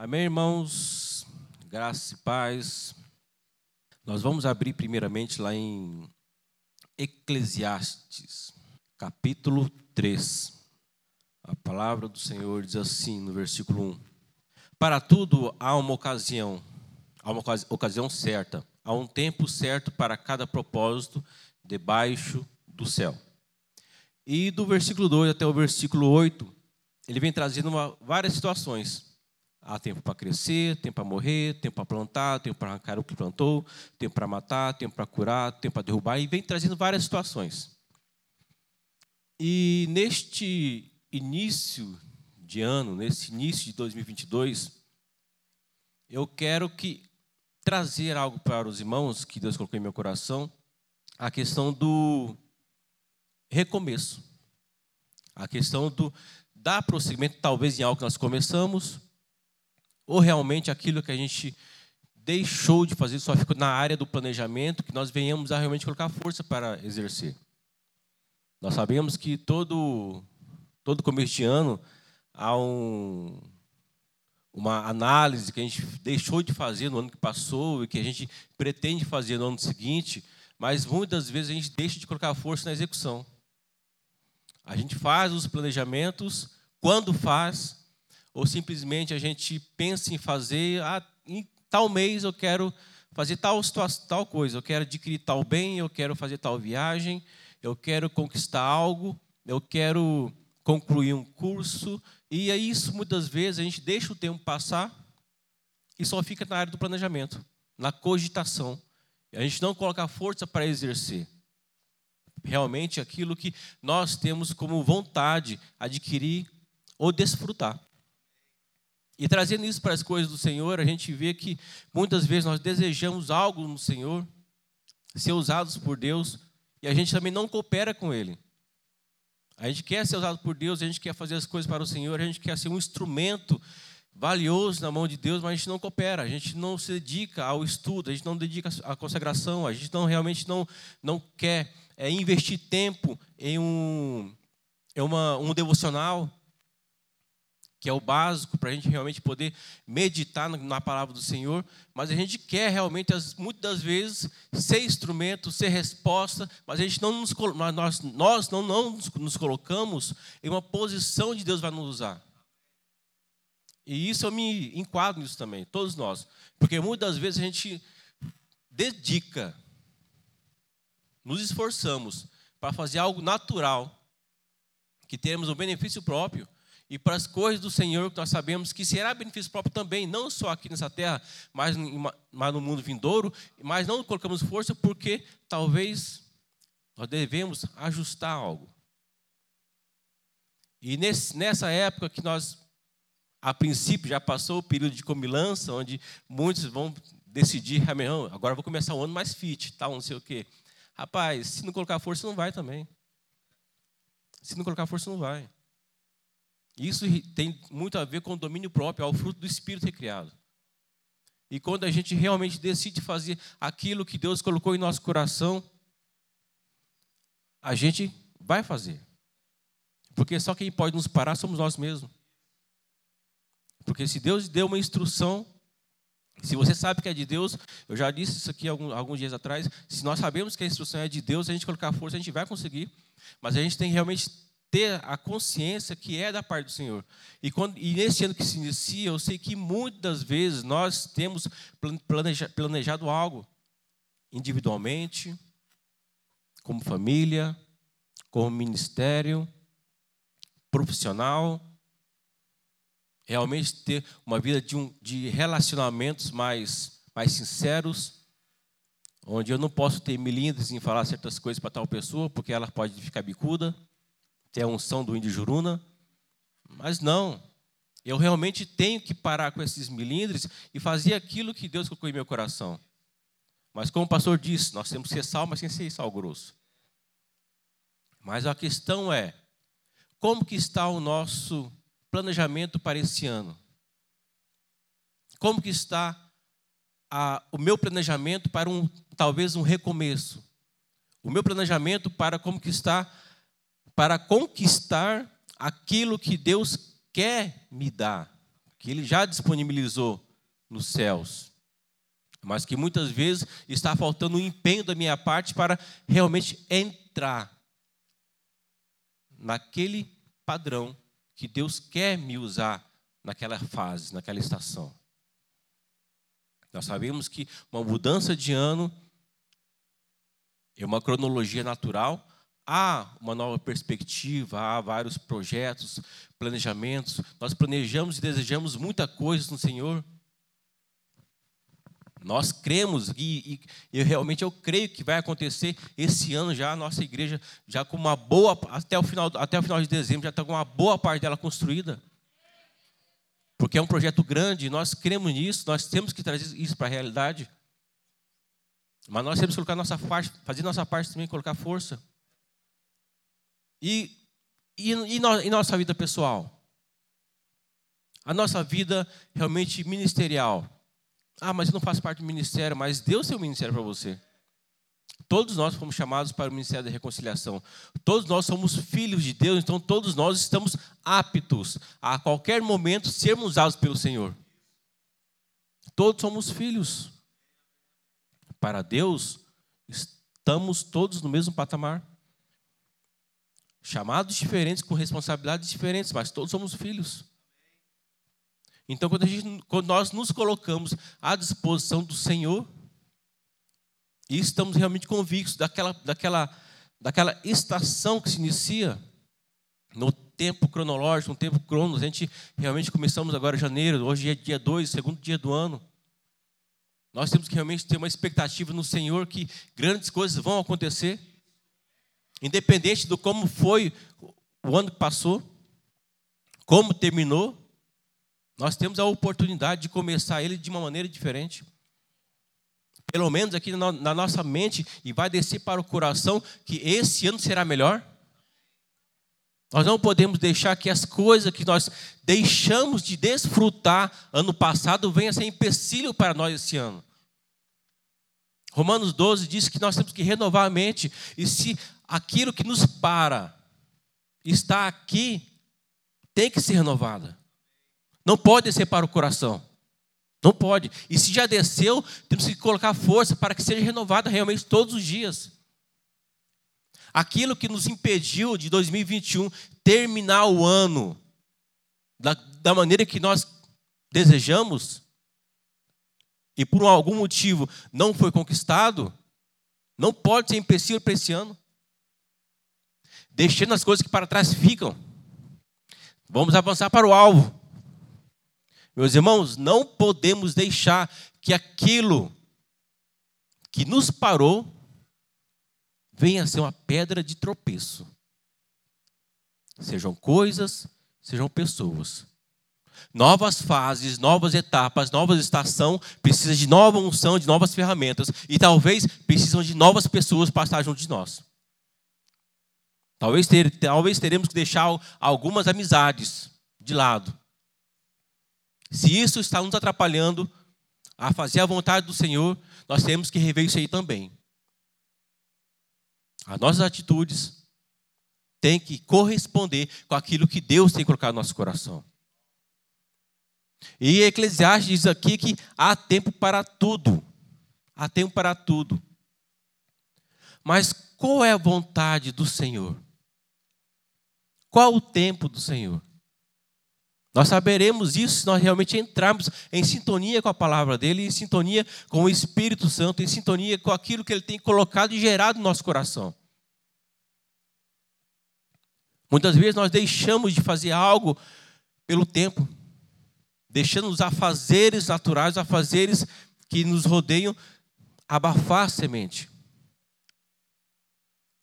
Amém, irmãos? Graça e paz. Nós vamos abrir primeiramente lá em Eclesiastes, capítulo 3. A palavra do Senhor diz assim no versículo 1: Para tudo há uma ocasião, há uma ocasião certa, há um tempo certo para cada propósito debaixo do céu. E do versículo 2 até o versículo 8, ele vem trazendo uma, várias situações Há tempo para crescer, tempo para morrer, tempo para plantar, tempo para arrancar o que plantou, tempo para matar, tempo para curar, tempo para derrubar, e vem trazendo várias situações. E neste início de ano, nesse início de 2022, eu quero que trazer algo para os irmãos que Deus colocou em meu coração, a questão do recomeço. A questão do dar prosseguimento, talvez em algo que nós começamos, ou realmente aquilo que a gente deixou de fazer só ficou na área do planejamento que nós venhamos a realmente colocar força para exercer. Nós sabemos que todo todo começo de ano há um, uma análise que a gente deixou de fazer no ano que passou e que a gente pretende fazer no ano seguinte, mas muitas vezes a gente deixa de colocar força na execução. A gente faz os planejamentos, quando faz, ou simplesmente a gente pensa em fazer, ah, em tal mês eu quero fazer tal tal coisa, eu quero adquirir tal bem, eu quero fazer tal viagem, eu quero conquistar algo, eu quero concluir um curso, e é isso muitas vezes a gente deixa o tempo passar e só fica na área do planejamento, na cogitação. A gente não coloca força para exercer realmente aquilo que nós temos como vontade adquirir ou desfrutar. E trazendo isso para as coisas do Senhor, a gente vê que muitas vezes nós desejamos algo no Senhor, ser usados por Deus, e a gente também não coopera com Ele. A gente quer ser usado por Deus, a gente quer fazer as coisas para o Senhor, a gente quer ser um instrumento valioso na mão de Deus, mas a gente não coopera, a gente não se dedica ao estudo, a gente não dedica à consagração, a gente não realmente não, não quer é, investir tempo em um, em uma, um devocional, que é o básico para a gente realmente poder meditar na palavra do Senhor, mas a gente quer realmente, muitas das vezes, ser instrumento, ser resposta, mas a gente não nos, nós, nós não, não nos colocamos em uma posição de Deus vai nos usar. E isso eu me enquadro nisso também, todos nós. Porque muitas das vezes a gente dedica, nos esforçamos para fazer algo natural, que temos um benefício próprio, e para as coisas do Senhor, que nós sabemos que será benefício próprio também, não só aqui nessa terra, mas, mas no mundo vindouro, mas não colocamos força porque talvez nós devemos ajustar algo. E nesse, nessa época que nós, a princípio, já passou o período de comilança, onde muitos vão decidir, ah, agora vou começar o ano mais fit, tal, não sei o quê. Rapaz, se não colocar força, não vai também. Se não colocar força, não vai. Isso tem muito a ver com o domínio próprio, ao fruto do Espírito recriado. E quando a gente realmente decide fazer aquilo que Deus colocou em nosso coração, a gente vai fazer. Porque só quem pode nos parar somos nós mesmos. Porque se Deus deu uma instrução, se você sabe que é de Deus, eu já disse isso aqui alguns, dias atrás, se nós sabemos que a instrução é de Deus, a gente colocar força, a gente vai conseguir. Mas a gente tem realmente ter a consciência que é da parte do Senhor. E, quando, e nesse ano que se inicia, eu sei que muitas vezes nós temos planeja, planejado algo individualmente, como família, como ministério, profissional, realmente ter uma vida de, um, de relacionamentos mais, mais sinceros, onde eu não posso ter milindres em falar certas coisas para tal pessoa, porque ela pode ficar bicuda ter a unção do índio Juruna. Mas não. Eu realmente tenho que parar com esses milindres e fazer aquilo que Deus colocou em meu coração. Mas como o pastor disse, nós temos que ser sal, mas sem ser sal grosso. Mas a questão é, como que está o nosso planejamento para esse ano? Como que está a, o meu planejamento para um talvez um recomeço? O meu planejamento para como que está para conquistar aquilo que Deus quer me dar, que Ele já disponibilizou nos céus, mas que muitas vezes está faltando um empenho da minha parte para realmente entrar naquele padrão que Deus quer me usar naquela fase, naquela estação. Nós sabemos que uma mudança de ano é uma cronologia natural, há uma nova perspectiva, há vários projetos, planejamentos. Nós planejamos e desejamos muita coisa no Senhor. Nós cremos e, e, realmente eu creio que vai acontecer esse ano já a nossa igreja já com uma boa até o final até o final de dezembro já está com uma boa parte dela construída. Porque é um projeto grande, nós cremos nisso, nós temos que trazer isso para a realidade. Mas nós temos que colocar nossa parte, fazer nossa parte também, colocar força. E, e, e, no, e nossa vida pessoal? A nossa vida realmente ministerial. Ah, mas eu não faço parte do ministério, mas Deus tem um ministério para você. Todos nós fomos chamados para o ministério da reconciliação. Todos nós somos filhos de Deus, então todos nós estamos aptos a qualquer momento sermos usados pelo Senhor. Todos somos filhos. Para Deus, estamos todos no mesmo patamar. Chamados diferentes, com responsabilidades diferentes, mas todos somos filhos. Então, quando, gente, quando, nós nos colocamos à disposição do Senhor, e estamos realmente convictos daquela, daquela, daquela estação que se inicia no tempo cronológico, no tempo cronos, a gente realmente começamos agora em janeiro, hoje é dia 2, segundo dia do ano. Nós temos que realmente ter uma expectativa no Senhor que grandes coisas vão acontecer, independente do como foi o ano que passou, como terminou, nós temos a oportunidade de começar ele de uma maneira diferente. Pelo menos aqui na nossa mente, e vai descer para o coração que esse ano será melhor. Nós não podemos deixar que as coisas que nós deixamos de desfrutar ano passado venham a ser empecilho para nós esse ano. Romanos 12 diz que nós temos que renovar a mente, e se aquilo que nos para está aqui, tem que ser renovada. Não pode descer para o coração. Não pode. E se já desceu, temos que colocar força para que seja renovada realmente todos os dias. Aquilo que nos impediu de 2021 terminar o ano da, da maneira que nós desejamos, e por algum motivo não foi conquistado, não pode ser empecilho para esse ano. Deixando as coisas que para trás ficam. Vamos avançar para o alvo. Meus irmãos, não podemos deixar que aquilo que nos parou venha a ser uma pedra de tropeço. Sejam coisas, sejam pessoas. Novas fases, novas etapas, nova estação, precisa de nova unção, de novas ferramentas. E talvez precisam de novas pessoas para estar junto de nós. Talvez, ter, talvez teremos que deixar algumas amizades de lado. Se isso está nos atrapalhando a fazer a vontade do Senhor, nós temos que rever isso aí também. As nossas atitudes têm que corresponder com aquilo que Deus tem colocado no nosso coração. E Eclesiastes diz aqui que há tempo para tudo. Há tempo para tudo. Mas qual é a vontade do Senhor? Qual o tempo do Senhor? Nós saberemos isso se nós realmente entrarmos em sintonia com a palavra dele, em sintonia com o Espírito Santo, em sintonia com aquilo que ele tem colocado e gerado no nosso coração. Muitas vezes nós deixamos de fazer algo pelo tempo, deixando os afazeres naturais, os afazeres que nos rodeiam, abafar a semente.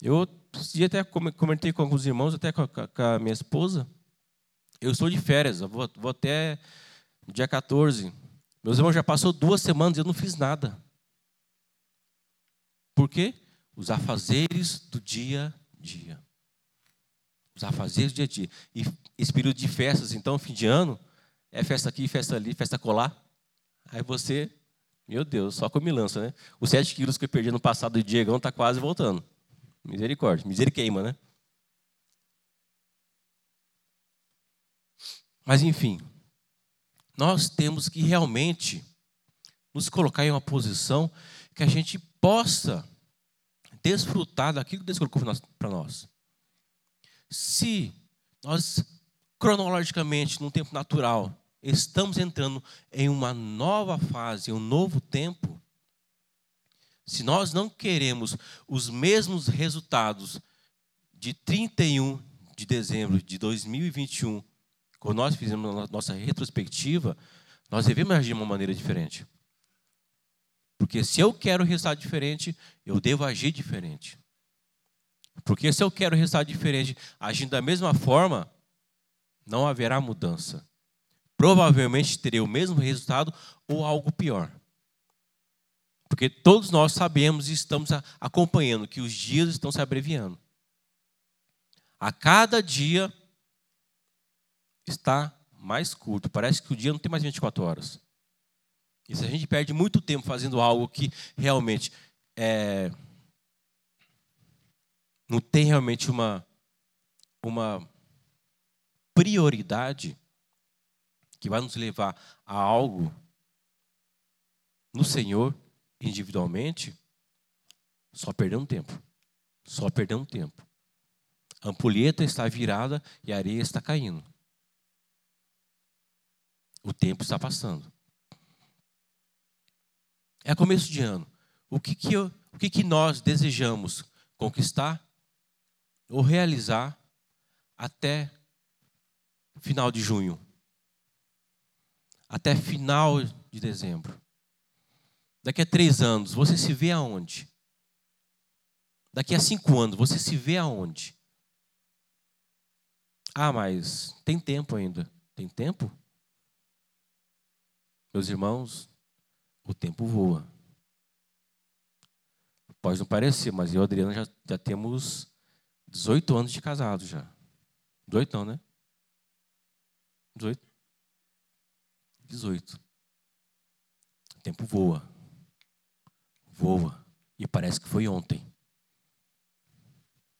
Eu dia até comentei com alguns irmãos, até com a minha esposa, eu estou de férias, vou, vou até dia 14. Meus irmãos já passou duas semanas e eu não fiz nada. Por quê? Os afazeres do dia a dia. Os afazeres do dia a dia. E esse período de festas, então, fim de ano, é festa aqui, festa ali, festa colar. Aí você, meu Deus, só comilança, né? Os sete quilos que eu perdi no passado do Diegão está quase voltando. Misericórdia, misericórdia, né? Mas enfim, nós temos que realmente nos colocar em uma posição que a gente possa desfrutar daquilo que Deus colocou para nós. Se nós, cronologicamente, num tempo natural, estamos entrando em uma nova fase, um novo tempo, se nós não queremos os mesmos resultados de 31 de dezembro de 2021, quando nós fizemos a nossa retrospectiva, nós devemos agir de uma maneira diferente. Porque se eu quero resultado diferente, eu devo agir diferente. Porque se eu quero resultado diferente, agindo da mesma forma, não haverá mudança. Provavelmente terei o mesmo resultado ou algo pior. Porque todos nós sabemos e estamos acompanhando que os dias estão se abreviando. A cada dia está mais curto. Parece que o dia não tem mais 24 horas. E se a gente perde muito tempo fazendo algo que realmente é, não tem realmente uma, uma prioridade que vai nos levar a algo no Senhor individualmente, só perder um tempo. Só perder um tempo. A ampulheta está virada e a areia está caindo. O tempo está passando. É começo de ano. O que, que, eu, o que, que nós desejamos conquistar ou realizar até final de junho? Até final de dezembro? Daqui a três anos, você se vê aonde? Daqui a cinco anos, você se vê aonde? Ah, mas tem tempo ainda. Tem tempo? Meus irmãos, o tempo voa. Pode não parecer, mas eu e a Adriana já, já temos 18 anos de casado já. 18 não, né? 18? 18. O tempo voa. Voa. E parece que foi ontem.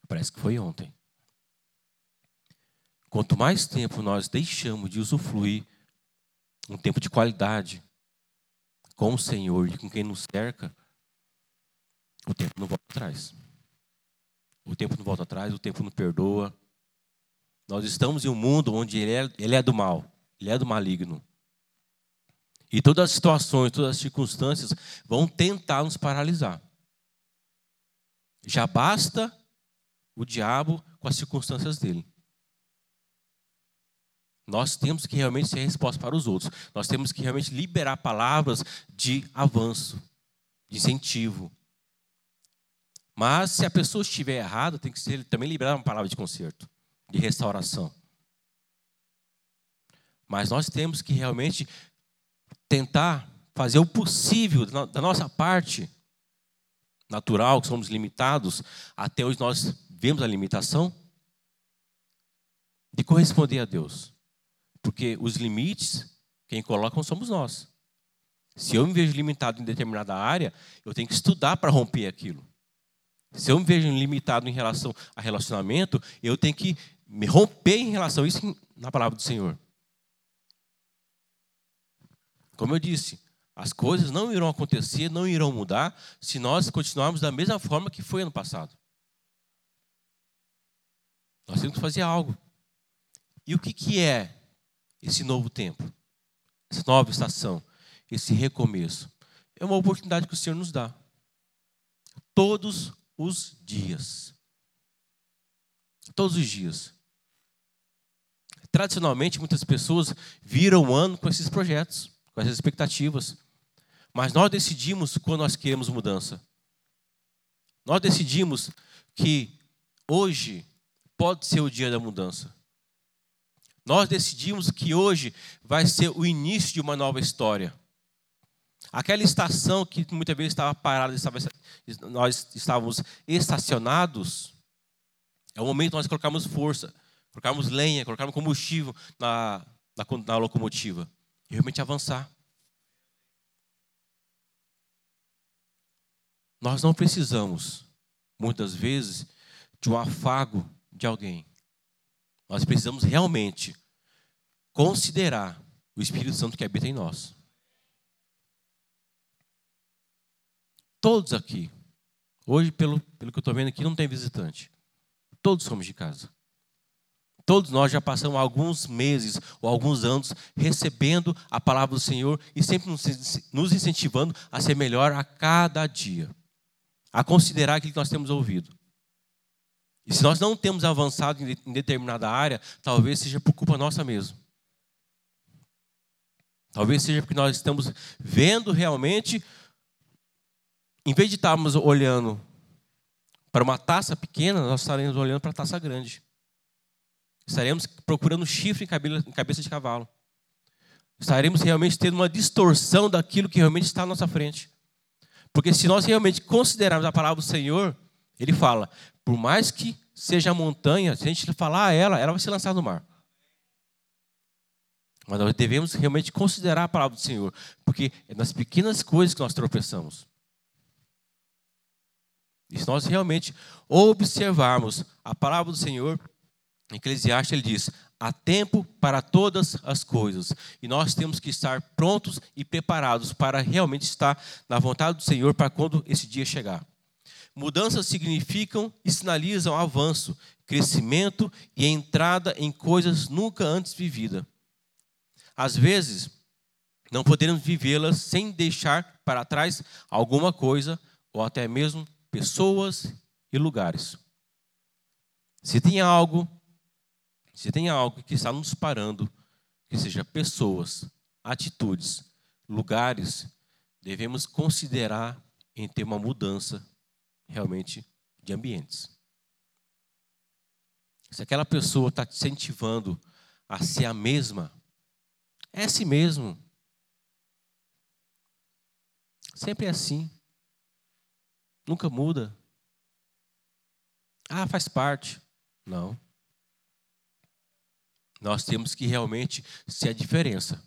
Parece que foi ontem. Quanto mais tempo nós deixamos de usufruir um tempo de qualidade com o Senhor e com quem nos cerca, o tempo não volta atrás. O tempo não volta atrás, o tempo não perdoa. Nós estamos em um mundo onde ele é, ele é do mal, ele é do maligno. E todas as situações, todas as circunstâncias vão tentar nos paralisar. Já basta o diabo com as circunstâncias dele. Nós temos que realmente ser resposta para os outros. Nós temos que realmente liberar palavras de avanço, de incentivo. Mas se a pessoa estiver errada, tem que ser também liberar uma palavra de conserto, de restauração. Mas nós temos que realmente tentar fazer o possível da nossa parte natural, que somos limitados, até hoje nós vemos a limitação, de corresponder a Deus. Porque os limites, quem coloca somos nós. Se eu me vejo limitado em determinada área, eu tenho que estudar para romper aquilo. Se eu me vejo limitado em relação a relacionamento, eu tenho que me romper em relação a isso na palavra do Senhor. Como eu disse, as coisas não irão acontecer, não irão mudar, se nós continuarmos da mesma forma que foi ano passado. Nós temos que fazer algo. E o que, que é esse novo tempo, essa nova estação, esse recomeço. É uma oportunidade que o Senhor nos dá. Todos os dias. Todos os dias. Tradicionalmente, muitas pessoas viram o ano com esses projetos, com essas expectativas. Mas nós decidimos quando nós queremos mudança. Nós decidimos que hoje pode ser o dia da mudança. Nós decidimos que hoje vai ser o início de uma nova história. Aquela estação que muitas vezes estava parada, estava, nós estávamos estacionados, é o momento que nós colocamos força, colocarmos lenha, colocarmos combustível na, na, na locomotiva e realmente avançar. Nós não precisamos, muitas vezes, de um afago de alguém. Nós precisamos realmente considerar o Espírito Santo que habita em nós. Todos aqui, hoje, pelo, pelo que eu estou vendo aqui, não tem visitante. Todos somos de casa. Todos nós já passamos alguns meses ou alguns anos recebendo a palavra do Senhor e sempre nos incentivando a ser melhor a cada dia, a considerar aquilo que nós temos ouvido. E se nós não temos avançado em determinada área, talvez seja por culpa nossa mesmo. Talvez seja porque nós estamos vendo realmente, em vez de estarmos olhando para uma taça pequena, nós estaremos olhando para a taça grande. Estaremos procurando chifre em cabeça de cavalo. Estaremos realmente tendo uma distorção daquilo que realmente está à nossa frente. Porque se nós realmente considerarmos a palavra do Senhor, ele fala: por mais que seja a montanha, se a gente falar a ela, ela vai ser lançada no mar. Mas nós devemos realmente considerar a palavra do Senhor, porque é nas pequenas coisas que nós tropeçamos. E se nós realmente observarmos a palavra do Senhor, Eclesiastes ele diz: há tempo para todas as coisas. E nós temos que estar prontos e preparados para realmente estar na vontade do Senhor para quando esse dia chegar. Mudanças significam e sinalizam avanço, crescimento e entrada em coisas nunca antes vividas. Às vezes, não podemos vivê-las sem deixar para trás alguma coisa ou até mesmo pessoas e lugares. Se tem algo, se tem algo que está nos parando, que seja pessoas, atitudes, lugares, devemos considerar em ter uma mudança realmente de ambientes. Se aquela pessoa está te incentivando a ser a mesma, é assim mesmo. Sempre é assim. Nunca muda. Ah, faz parte. Não. Nós temos que realmente ser a diferença.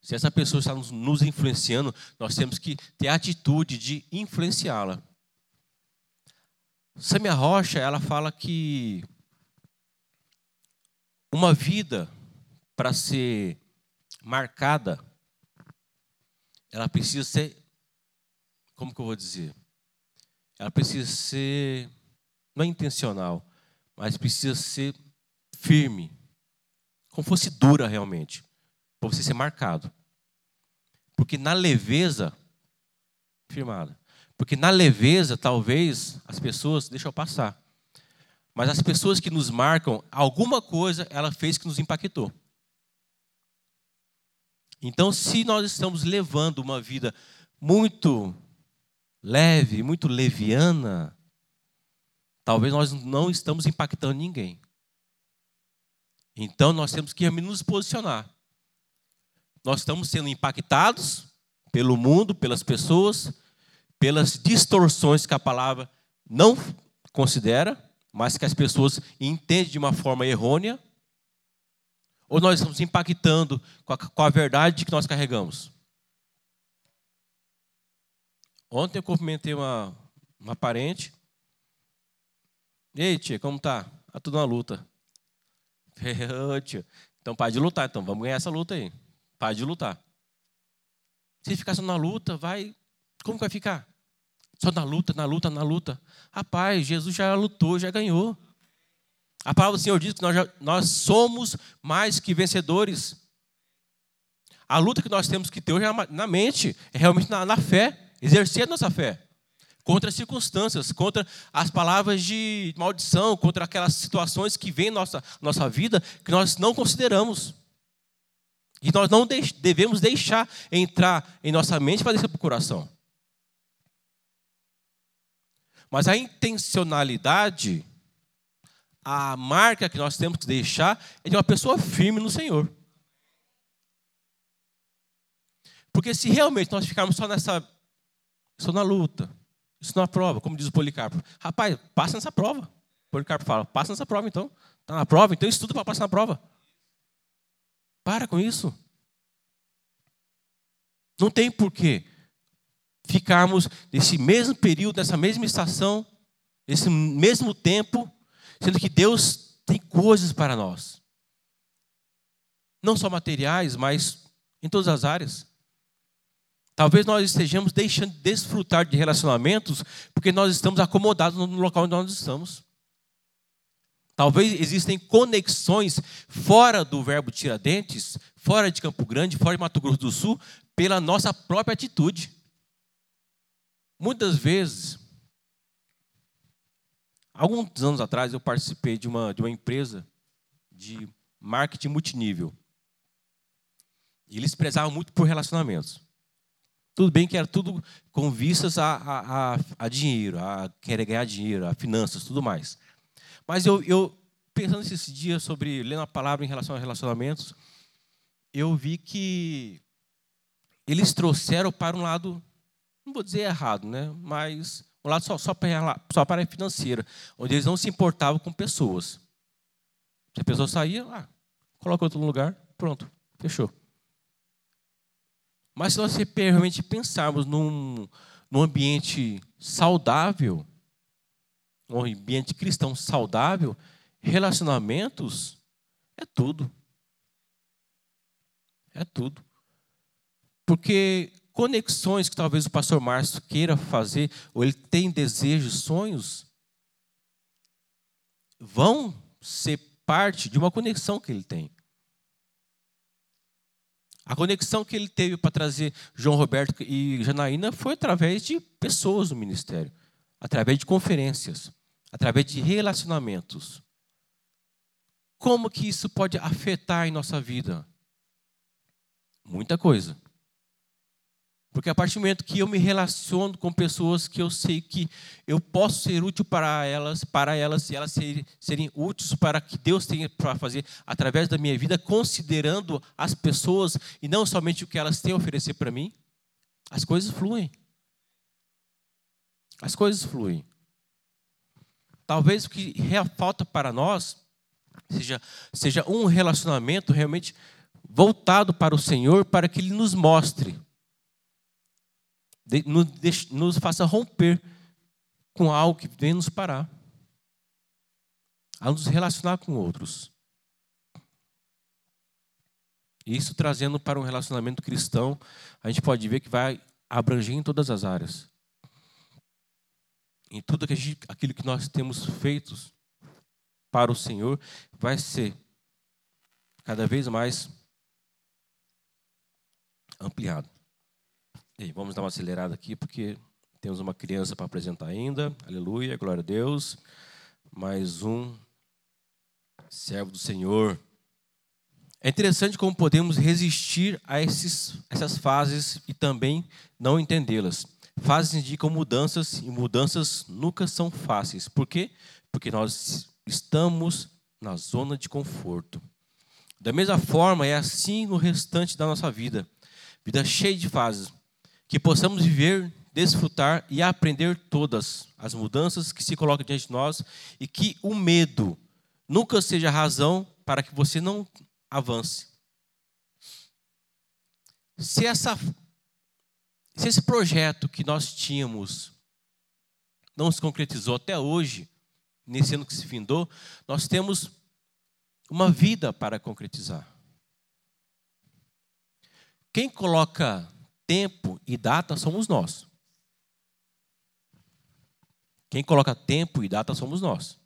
Se essa pessoa está nos influenciando, nós temos que ter a atitude de influenciá-la. Samia Rocha, ela fala que uma vida para ser marcada, ela precisa ser, como que eu vou dizer? Ela precisa ser, não é intencional, mas precisa ser firme, como fosse dura realmente, para você ser marcado. Porque na leveza, firmada, porque na leveza, talvez, as pessoas deixam passar. Mas as pessoas que nos marcam, alguma coisa ela fez que nos impactou. Então, se nós estamos levando uma vida muito leve, muito leviana, talvez nós não estamos impactando ninguém. Então, nós temos que nos posicionar. Nós estamos sendo impactados pelo mundo, pelas pessoas, pelas distorções que a palavra não considera, mas que as pessoas entendem de uma forma errônea, ou nós estamos impactando com a, com a verdade que nós carregamos? Ontem eu cumprimentei uma, uma parente. Ei, tia, como tá? Tá tudo na luta. Então, para de lutar, então. Vamos ganhar essa luta aí. Para de lutar. Se ficar só na luta, vai. Como vai ficar? Só na luta, na luta, na luta. Rapaz, Jesus já lutou, já ganhou. A palavra do Senhor diz que nós, já, nós somos mais que vencedores. A luta que nós temos que ter hoje é na mente, é realmente na, na fé, exercer a nossa fé. Contra as circunstâncias, contra as palavras de maldição, contra aquelas situações que vêm nossa, nossa vida que nós não consideramos. E nós não devemos deixar entrar em nossa mente para descer para o coração. Mas a intencionalidade, a marca que nós temos que deixar é de uma pessoa firme no Senhor. Porque se realmente nós ficarmos só nessa, só na luta, isso não é prova, como diz o Policarpo. Rapaz, passa nessa prova. O Policarpo fala, passa nessa prova então. Está na prova, então estuda para passar na prova. Para com isso. Não tem porquê ficarmos nesse mesmo período, nessa mesma estação, nesse mesmo tempo, sendo que Deus tem coisas para nós. não só materiais, mas em todas as áreas. Talvez nós estejamos deixando de desfrutar de relacionamentos porque nós estamos acomodados no local onde nós estamos. Talvez existem conexões fora do verbo Tiradentes, fora de Campo Grande, fora de Mato Grosso do Sul, pela nossa própria atitude. Muitas vezes, alguns anos atrás, eu participei de uma, de uma empresa de marketing multinível. E eles prezavam muito por relacionamentos. Tudo bem que era tudo com vistas a, a, a, a dinheiro, a querer ganhar dinheiro, a finanças, tudo mais. Mas eu, eu pensando esses dias sobre, lendo a palavra em relação a relacionamentos, eu vi que eles trouxeram para um lado, não vou dizer errado, né? mas um lado só, só, para, só para a financeira, onde eles não se importavam com pessoas. Se a pessoa saía, ah, coloca outro lugar, pronto, fechou. Mas se nós realmente pensarmos num, num ambiente saudável, um ambiente cristão saudável, relacionamentos é tudo. É tudo. Porque conexões que talvez o pastor Márcio queira fazer, ou ele tem desejos, sonhos, vão ser parte de uma conexão que ele tem. A conexão que ele teve para trazer João Roberto e Janaína foi através de pessoas no ministério, através de conferências, através de relacionamentos. Como que isso pode afetar em nossa vida? Muita coisa. Porque a partir do momento que eu me relaciono com pessoas que eu sei que eu posso ser útil para elas, para elas e elas serem, serem úteis para que Deus tenha para fazer através da minha vida, considerando as pessoas e não somente o que elas têm a oferecer para mim, as coisas fluem. As coisas fluem. Talvez o que falta para nós seja, seja um relacionamento realmente voltado para o Senhor, para que Ele nos mostre nos faça romper com algo que vem nos parar, a nos relacionar com outros. Isso trazendo para um relacionamento cristão, a gente pode ver que vai abranger em todas as áreas. Em tudo que gente, aquilo que nós temos feito para o Senhor, vai ser cada vez mais ampliado. E vamos dar uma acelerada aqui, porque temos uma criança para apresentar ainda. Aleluia, glória a Deus. Mais um servo do Senhor. É interessante como podemos resistir a esses, essas fases e também não entendê-las. Fases indicam mudanças e mudanças nunca são fáceis. Por quê? Porque nós estamos na zona de conforto. Da mesma forma, é assim no restante da nossa vida. Vida cheia de fases que possamos viver, desfrutar e aprender todas as mudanças que se colocam diante de nós e que o medo nunca seja razão para que você não avance. Se, essa, se esse projeto que nós tínhamos não se concretizou até hoje, nesse ano que se findou, nós temos uma vida para concretizar. Quem coloca tempo e data somos nós. Quem coloca tempo e data somos nós.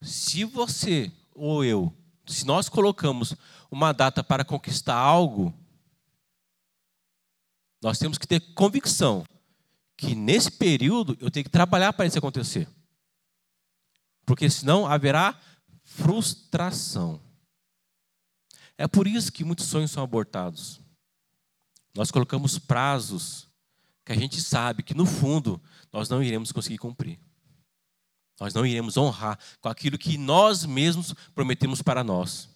Se você ou eu, se nós colocamos uma data para conquistar algo, nós temos que ter convicção que nesse período eu tenho que trabalhar para isso acontecer. Porque senão haverá frustração. É por isso que muitos sonhos são abortados. Nós colocamos prazos que a gente sabe que no fundo nós não iremos conseguir cumprir. Nós não iremos honrar com aquilo que nós mesmos prometemos para nós.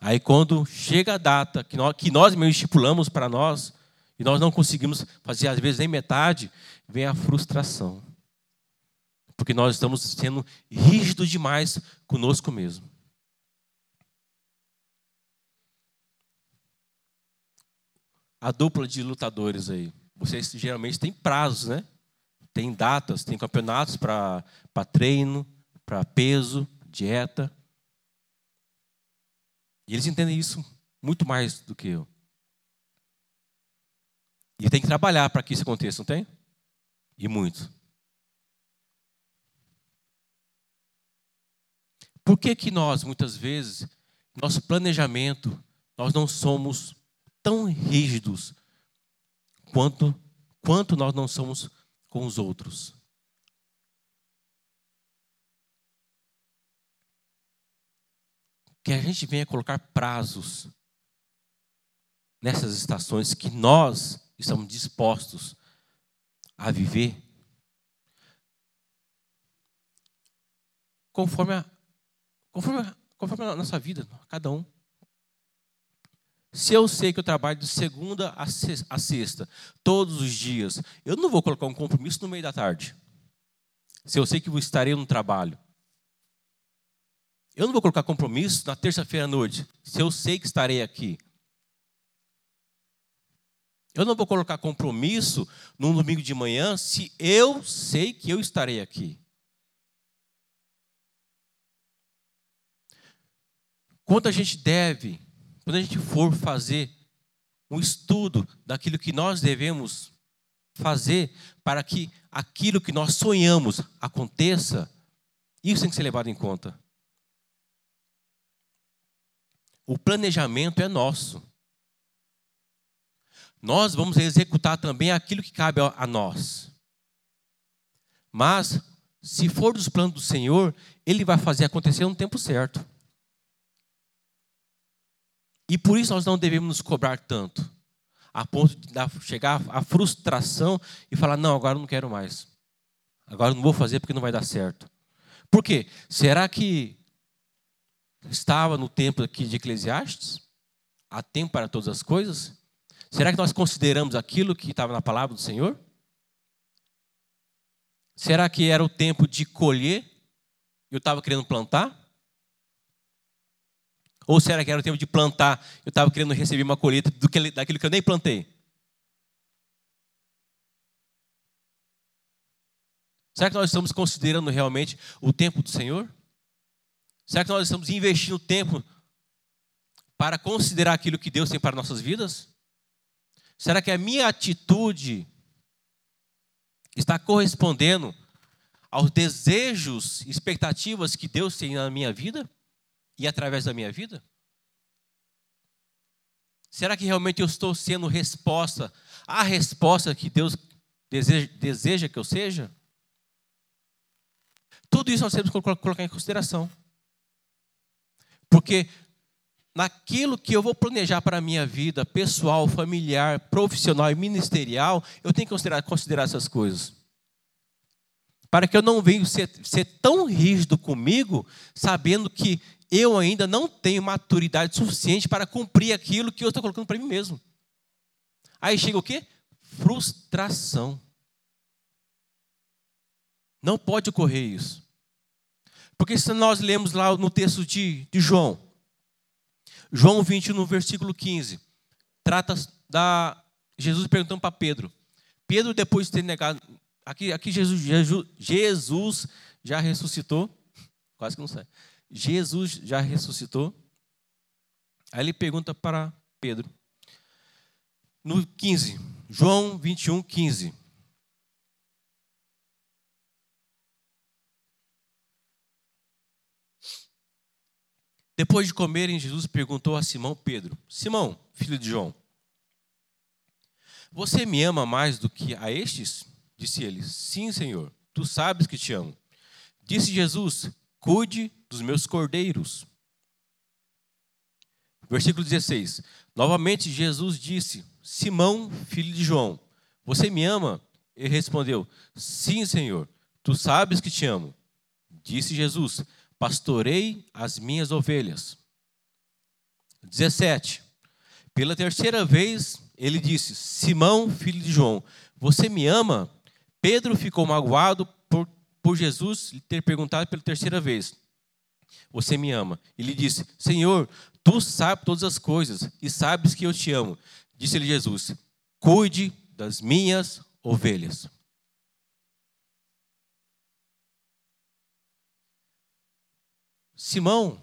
Aí quando chega a data que nós, que nós mesmos estipulamos para nós, e nós não conseguimos fazer às vezes nem metade, vem a frustração. Porque nós estamos sendo rígidos demais conosco mesmo. A dupla de lutadores aí? Vocês geralmente têm prazos, né? Tem datas, tem campeonatos para treino, para peso, dieta. E eles entendem isso muito mais do que eu. E tem que trabalhar para que isso aconteça, não tem? E muito. Por que, que nós, muitas vezes, nosso planejamento, nós não somos tão rígidos quanto, quanto nós não somos com os outros? Que a gente venha colocar prazos nessas estações que nós estamos dispostos a viver conforme a, conforme a, conforme a nossa vida, cada um. Se eu sei que eu trabalho de segunda a sexta, todos os dias, eu não vou colocar um compromisso no meio da tarde. Se eu sei que eu estarei no trabalho. Eu não vou colocar compromisso na terça-feira à noite, se eu sei que estarei aqui. Eu não vou colocar compromisso num domingo de manhã se eu sei que eu estarei aqui. Quando a gente deve, quando a gente for fazer um estudo daquilo que nós devemos fazer para que aquilo que nós sonhamos aconteça, isso tem que ser levado em conta. O planejamento é nosso nós vamos executar também aquilo que cabe a nós. Mas, se for dos planos do Senhor, Ele vai fazer acontecer no tempo certo. E por isso nós não devemos nos cobrar tanto, a ponto de chegar à frustração e falar: não, agora eu não quero mais. Agora eu não vou fazer porque não vai dar certo. Por quê? Será que estava no tempo aqui de Eclesiastes? Há tempo para todas as coisas? Será que nós consideramos aquilo que estava na palavra do Senhor? Será que era o tempo de colher eu estava querendo plantar? Ou será que era o tempo de plantar eu estava querendo receber uma colheita daquilo que eu nem plantei? Será que nós estamos considerando realmente o tempo do Senhor? Será que nós estamos investindo tempo para considerar aquilo que Deus tem para nossas vidas? Será que a minha atitude está correspondendo aos desejos, expectativas que Deus tem na minha vida e através da minha vida? Será que realmente eu estou sendo resposta à resposta que Deus deseja, deseja que eu seja? Tudo isso nós temos que colocar em consideração. Porque naquilo que eu vou planejar para a minha vida pessoal, familiar, profissional e ministerial, eu tenho que considerar, considerar essas coisas. Para que eu não venha ser, ser tão rígido comigo, sabendo que eu ainda não tenho maturidade suficiente para cumprir aquilo que eu estou colocando para mim mesmo. Aí chega o quê? Frustração. Não pode ocorrer isso. Porque se nós lemos lá no texto de, de João, João 20, no versículo 15, trata da Jesus perguntando para Pedro. Pedro, depois de ter negado. Aqui, aqui Jesus, Jesus, Jesus já ressuscitou. Quase que não sai. Jesus já ressuscitou. Aí ele pergunta para Pedro. No 15, João 21, 15. Depois de comerem, Jesus perguntou a Simão Pedro: Simão, filho de João, você me ama mais do que a estes? Disse ele: Sim, Senhor, tu sabes que te amo. Disse Jesus: Cuide dos meus cordeiros. Versículo 16. Novamente Jesus disse: Simão, filho de João, você me ama? Ele respondeu: Sim, Senhor, tu sabes que te amo. Disse Jesus: pastorei as minhas ovelhas. 17. Pela terceira vez, ele disse: Simão, filho de João, você me ama? Pedro ficou magoado por, por Jesus ter perguntado pela terceira vez: Você me ama? Ele disse: Senhor, tu sabes todas as coisas e sabes que eu te amo. Disse-lhe Jesus: Cuide das minhas ovelhas. Simão,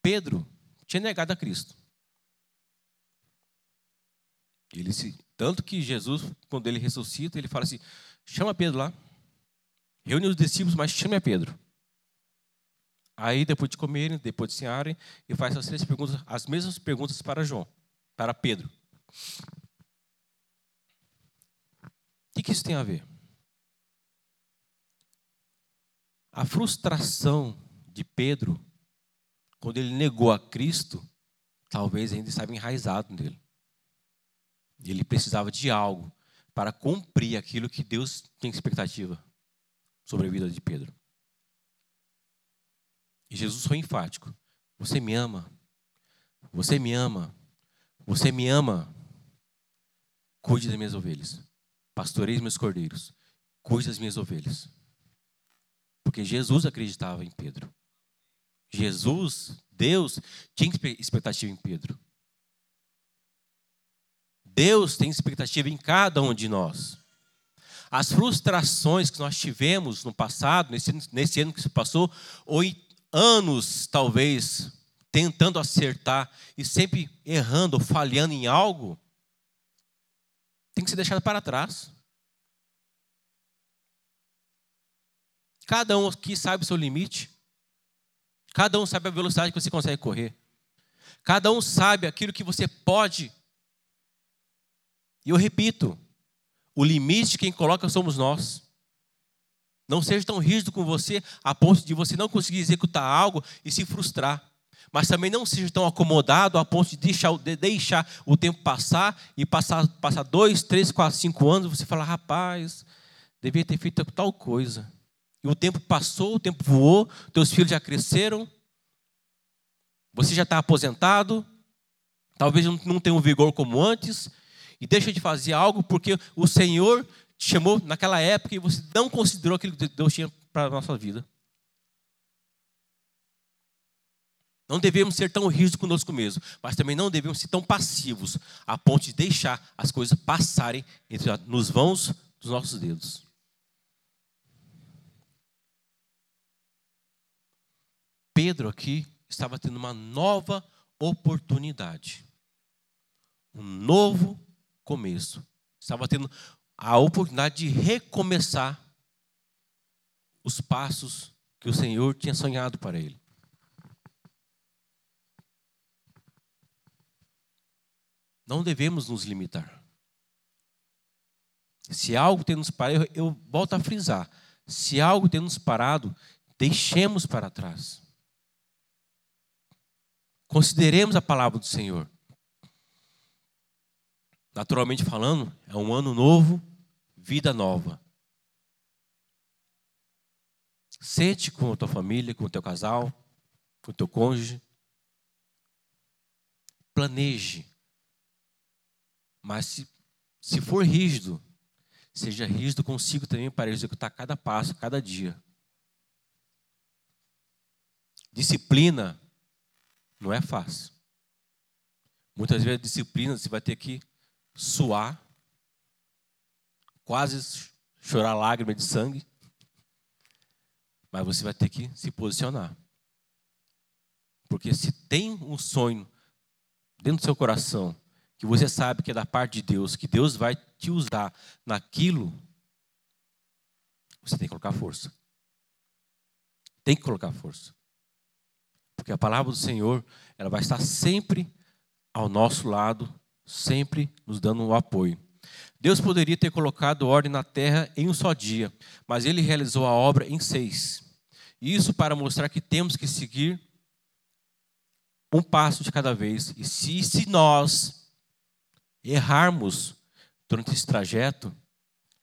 Pedro, tinha negado a Cristo. Ele se, tanto que Jesus, quando ele ressuscita, ele fala assim: chama Pedro lá, reúne os discípulos, mas chame a Pedro. Aí, depois de comerem, depois de cearem, ele faz as três perguntas, as mesmas perguntas para João, para Pedro. O que, isso tem a ver? A frustração de Pedro, quando ele negou a Cristo, talvez ainda estava enraizado nele. Ele precisava de algo para cumprir aquilo que Deus tem expectativa sobre a vida de Pedro. E Jesus foi enfático: Você me ama, você me ama, você me ama. Cuide das minhas ovelhas, pastoreie meus cordeiros, cuide das minhas ovelhas. Porque Jesus acreditava em Pedro. Jesus, Deus, tinha expectativa em Pedro. Deus tem expectativa em cada um de nós. As frustrações que nós tivemos no passado, nesse, nesse ano que se passou, ou em anos, talvez, tentando acertar e sempre errando, falhando em algo, tem que ser deixado para trás. Cada um aqui sabe o seu limite. Cada um sabe a velocidade que você consegue correr. Cada um sabe aquilo que você pode e eu repito, o limite quem coloca somos nós. Não seja tão rígido com você a ponto de você não conseguir executar algo e se frustrar. Mas também não seja tão acomodado a ponto de deixar, de deixar o tempo passar e passar, passar dois, três, quatro, cinco anos você falar, rapaz, devia ter feito tal coisa. E o tempo passou, o tempo voou, teus filhos já cresceram, você já está aposentado, talvez não tenha um vigor como antes, e deixa de fazer algo porque o Senhor te chamou naquela época e você não considerou aquilo que Deus tinha para a nossa vida. Não devemos ser tão rígidos conosco mesmo, mas também não devemos ser tão passivos a ponto de deixar as coisas passarem entre, nos vãos dos nossos dedos. Pedro aqui estava tendo uma nova oportunidade. Um novo começo. Estava tendo a oportunidade de recomeçar os passos que o Senhor tinha sonhado para ele. Não devemos nos limitar. Se algo tem nos parado, eu, volto a frisar: se algo tem nos parado, deixemos para trás. Consideremos a palavra do Senhor. Naturalmente falando, é um ano novo, vida nova. Sente com a tua família, com o teu casal, com o teu cônjuge. Planeje. Mas se, se for rígido, seja rígido consigo também para executar cada passo, cada dia. Disciplina não é fácil. Muitas vezes a disciplina você vai ter que suar, quase chorar lágrimas de sangue, mas você vai ter que se posicionar. Porque se tem um sonho dentro do seu coração, que você sabe que é da parte de Deus, que Deus vai te usar naquilo, você tem que colocar força. Tem que colocar força. Porque a palavra do Senhor, ela vai estar sempre ao nosso lado sempre nos dando o apoio. Deus poderia ter colocado ordem na terra em um só dia, mas ele realizou a obra em seis. Isso para mostrar que temos que seguir um passo de cada vez. E se, se nós errarmos durante esse trajeto,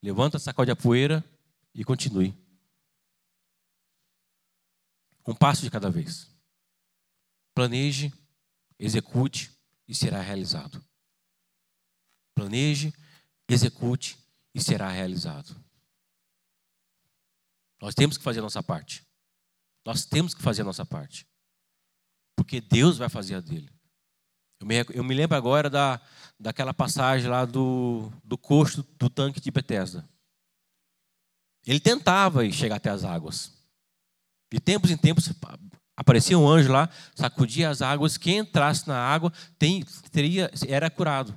levanta, sacode a poeira e continue. Um passo de cada vez. Planeje, execute e será realizado. Planeje, execute e será realizado. Nós temos que fazer a nossa parte. Nós temos que fazer a nossa parte. Porque Deus vai fazer a dele. Eu me, eu me lembro agora da, daquela passagem lá do, do coxo do tanque de Bethesda. Ele tentava chegar até as águas. De tempos em tempos Aparecia um anjo lá, sacudia as águas, quem entrasse na água tem, teria, era curado.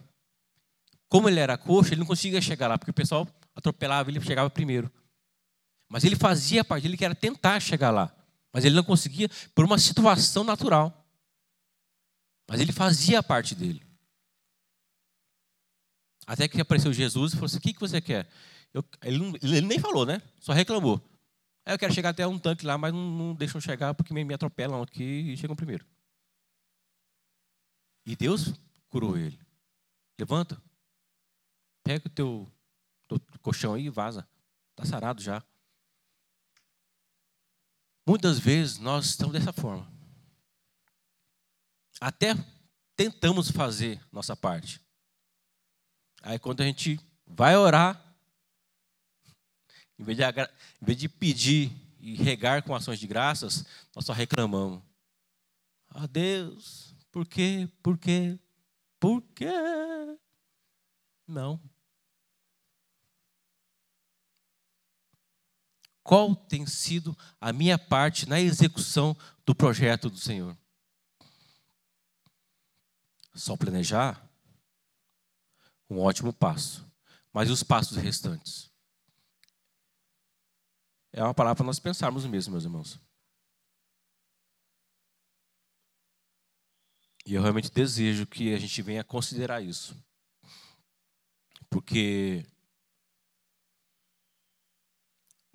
Como ele era coxo, ele não conseguia chegar lá, porque o pessoal atropelava, ele chegava primeiro. Mas ele fazia parte, ele queria tentar chegar lá. Mas ele não conseguia por uma situação natural. Mas ele fazia parte dele. Até que apareceu Jesus e falou assim: O que, que você quer? Eu, ele, não, ele, nem falou, né? Só reclamou. Aí eu quero chegar até um tanque lá, mas não, não deixam chegar porque me, me atropelam aqui e chegam primeiro. E Deus curou ele. Levanta. Pega o teu, teu colchão aí e vaza. Está sarado já. Muitas vezes nós estamos dessa forma. Até tentamos fazer nossa parte. Aí quando a gente vai orar, em vez de, em vez de pedir e regar com ações de graças, nós só reclamamos. Ah, Deus, por quê? Por quê? Por quê? Não. Qual tem sido a minha parte na execução do projeto do Senhor? Só planejar? Um ótimo passo. Mas e os passos restantes? É uma palavra para nós pensarmos mesmo, meus irmãos. E eu realmente desejo que a gente venha considerar isso. Porque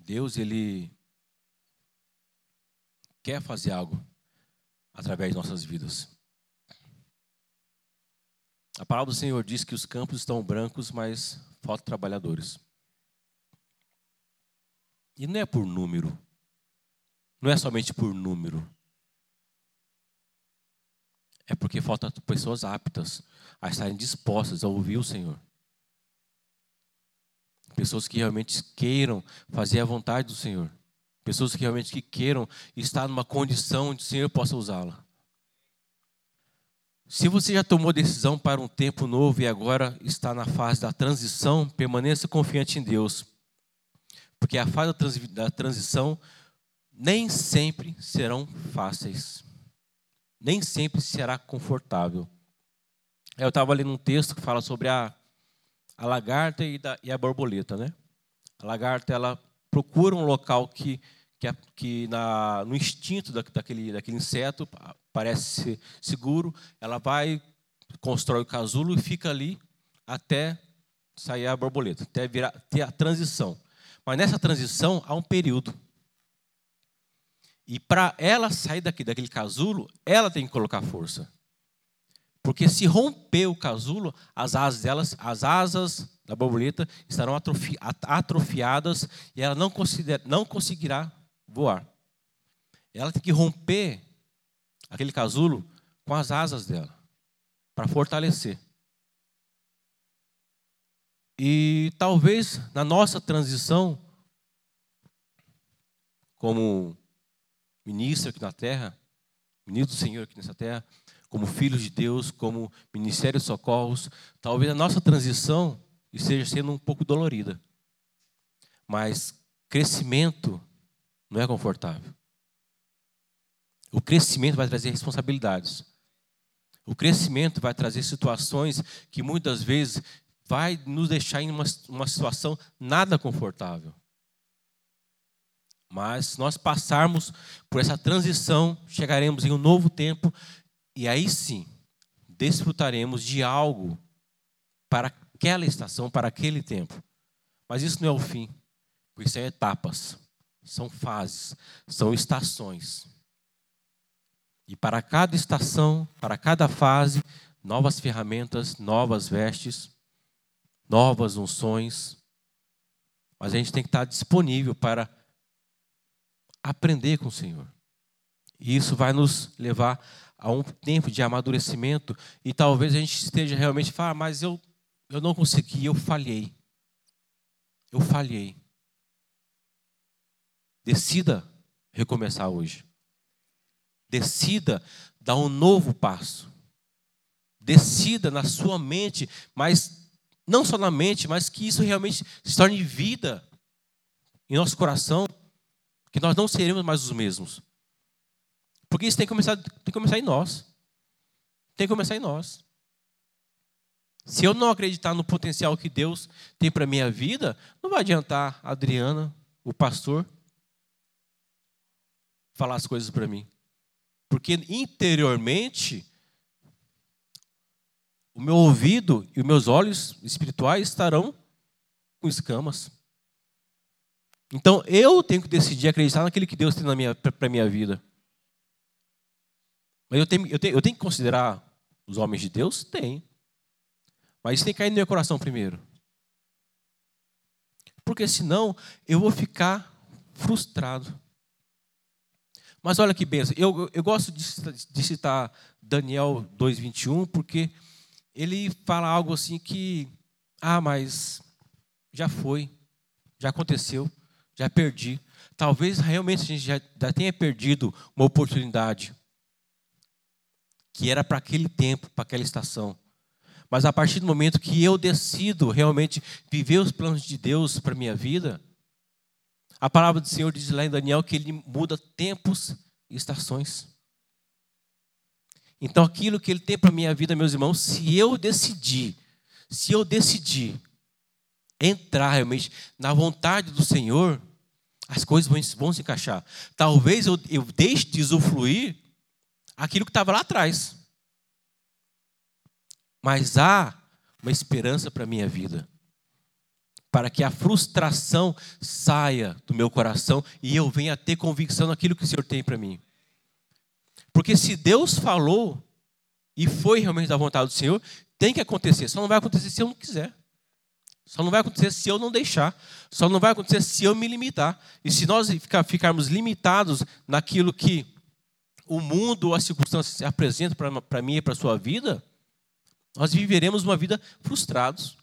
Deus, Ele quer fazer algo através de nossas vidas. A palavra do Senhor diz que os campos estão brancos, mas faltam trabalhadores. E não é por número. Não é somente por número. É porque faltam pessoas aptas a estarem dispostas a ouvir o Senhor. Pessoas que realmente queiram fazer a vontade do Senhor. Pessoas que realmente que queiram estar numa condição onde o Senhor possa usá-la. Se você já tomou decisão para um tempo novo e agora está na fase da transição, permaneça confiante em Deus. Porque a fase da transição nem sempre serão fáceis. Nem sempre será confortável. Eu estava lendo um texto que fala sobre a, a lagarta e, da, e a borboleta, né? A lagarta, ela procura um local que, que, que na, no instinto da, daquele, daquele inseto parece seguro, ela vai, constrói o casulo e fica ali até sair a borboleta, até virar, ter a transição. Mas nessa transição há um período. E para ela sair daqui, daquele casulo, ela tem que colocar força. Porque se romper o casulo, as asas delas, as asas da borboleta estarão atrofi, atrofiadas e ela não, não conseguirá voar. Ela tem que romper aquele casulo com as asas dela, para fortalecer. E talvez na nossa transição, como ministro aqui na terra, ministro do Senhor aqui nessa terra, como filhos de Deus, como ministério de socorros, talvez a nossa transição esteja sendo um pouco dolorida. Mas crescimento não é confortável. O crescimento vai trazer responsabilidades. O crescimento vai trazer situações que muitas vezes vai nos deixar em uma, uma situação nada confortável. Mas se nós passarmos por essa transição, chegaremos em um novo tempo e aí sim desfrutaremos de algo para aquela estação, para aquele tempo. Mas isso não é o fim, porque são etapas, são fases, são estações. E para cada estação, para cada fase, novas ferramentas, novas vestes, novas unções. Mas a gente tem que estar disponível para aprender com o Senhor. E isso vai nos levar a um tempo de amadurecimento e talvez a gente esteja realmente falando, ah, mas eu, eu não consegui, eu falhei. Eu falhei. Decida recomeçar hoje. Decida dar um novo passo. Decida na sua mente, mas não só na mente, mas que isso realmente se torne vida em nosso coração, que nós não seremos mais os mesmos. Porque isso tem que começar, tem que começar em nós. Tem que começar em nós. Se eu não acreditar no potencial que Deus tem para a minha vida, não vai adiantar a Adriana, o pastor, falar as coisas para mim. Porque interiormente, o meu ouvido e os meus olhos espirituais estarão com escamas. Então eu tenho que decidir acreditar naquilo que Deus tem para a minha vida. Mas eu tenho, eu, tenho, eu tenho que considerar os homens de Deus? Tem. Mas isso tem que cair no meu coração primeiro. Porque senão eu vou ficar frustrado. Mas olha que benção. Eu, eu, eu gosto de, de citar Daniel 2,21, porque ele fala algo assim que, ah, mas já foi, já aconteceu, já perdi. Talvez realmente a gente já, já tenha perdido uma oportunidade que era para aquele tempo, para aquela estação. Mas a partir do momento que eu decido realmente viver os planos de Deus para minha vida, a palavra do Senhor diz lá em Daniel que ele muda tempos e estações. Então, aquilo que ele tem para minha vida, meus irmãos, se eu decidir, se eu decidir entrar realmente na vontade do Senhor, as coisas vão, vão se encaixar. Talvez eu, eu deixe de usufruir aquilo que estava lá atrás. Mas há uma esperança para a minha vida. Para que a frustração saia do meu coração e eu venha ter convicção naquilo que o Senhor tem para mim. Porque se Deus falou e foi realmente da vontade do Senhor, tem que acontecer. Só não vai acontecer se eu não quiser. Só não vai acontecer se eu não deixar. Só não vai acontecer se eu me limitar. E se nós ficarmos limitados naquilo que o mundo ou as circunstâncias se apresentam para mim e para a sua vida, nós viveremos uma vida frustrados.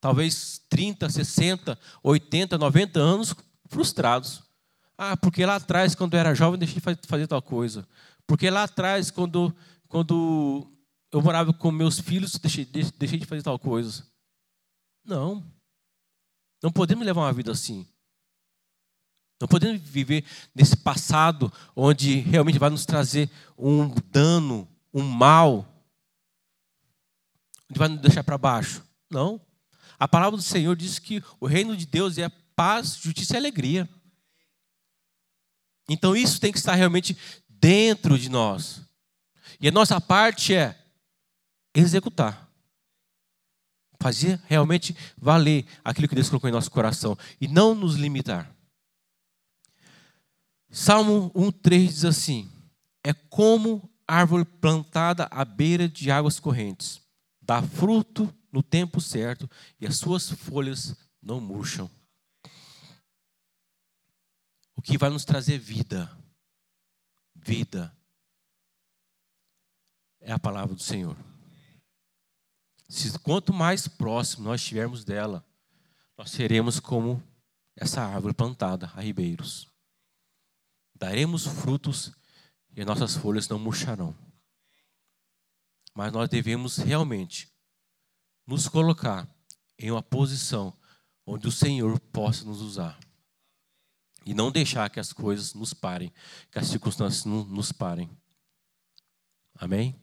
Talvez 30, 60, 80, 90 anos frustrados. Ah, porque lá atrás, quando eu era jovem, deixei de fazer tal coisa. Porque lá atrás, quando, quando eu morava com meus filhos, deixei, deixei de fazer tal coisa. Não. Não podemos levar uma vida assim. Não podemos viver nesse passado onde realmente vai nos trazer um dano, um mal, onde vai nos deixar para baixo. Não. A palavra do Senhor diz que o reino de Deus é paz, justiça e alegria. Então isso tem que estar realmente dentro de nós. E a nossa parte é executar. Fazer realmente valer aquilo que Deus colocou em nosso coração. E não nos limitar. Salmo 1,3 diz assim: É como árvore plantada à beira de águas correntes, dá fruto no tempo certo e as suas folhas não murcham. O que vai nos trazer vida, vida, é a palavra do Senhor. Se, quanto mais próximo nós estivermos dela, nós seremos como essa árvore plantada a ribeiros daremos frutos e nossas folhas não murcharão. Mas nós devemos realmente nos colocar em uma posição onde o Senhor possa nos usar. E não deixar que as coisas nos parem, que as circunstâncias nos parem. Amém?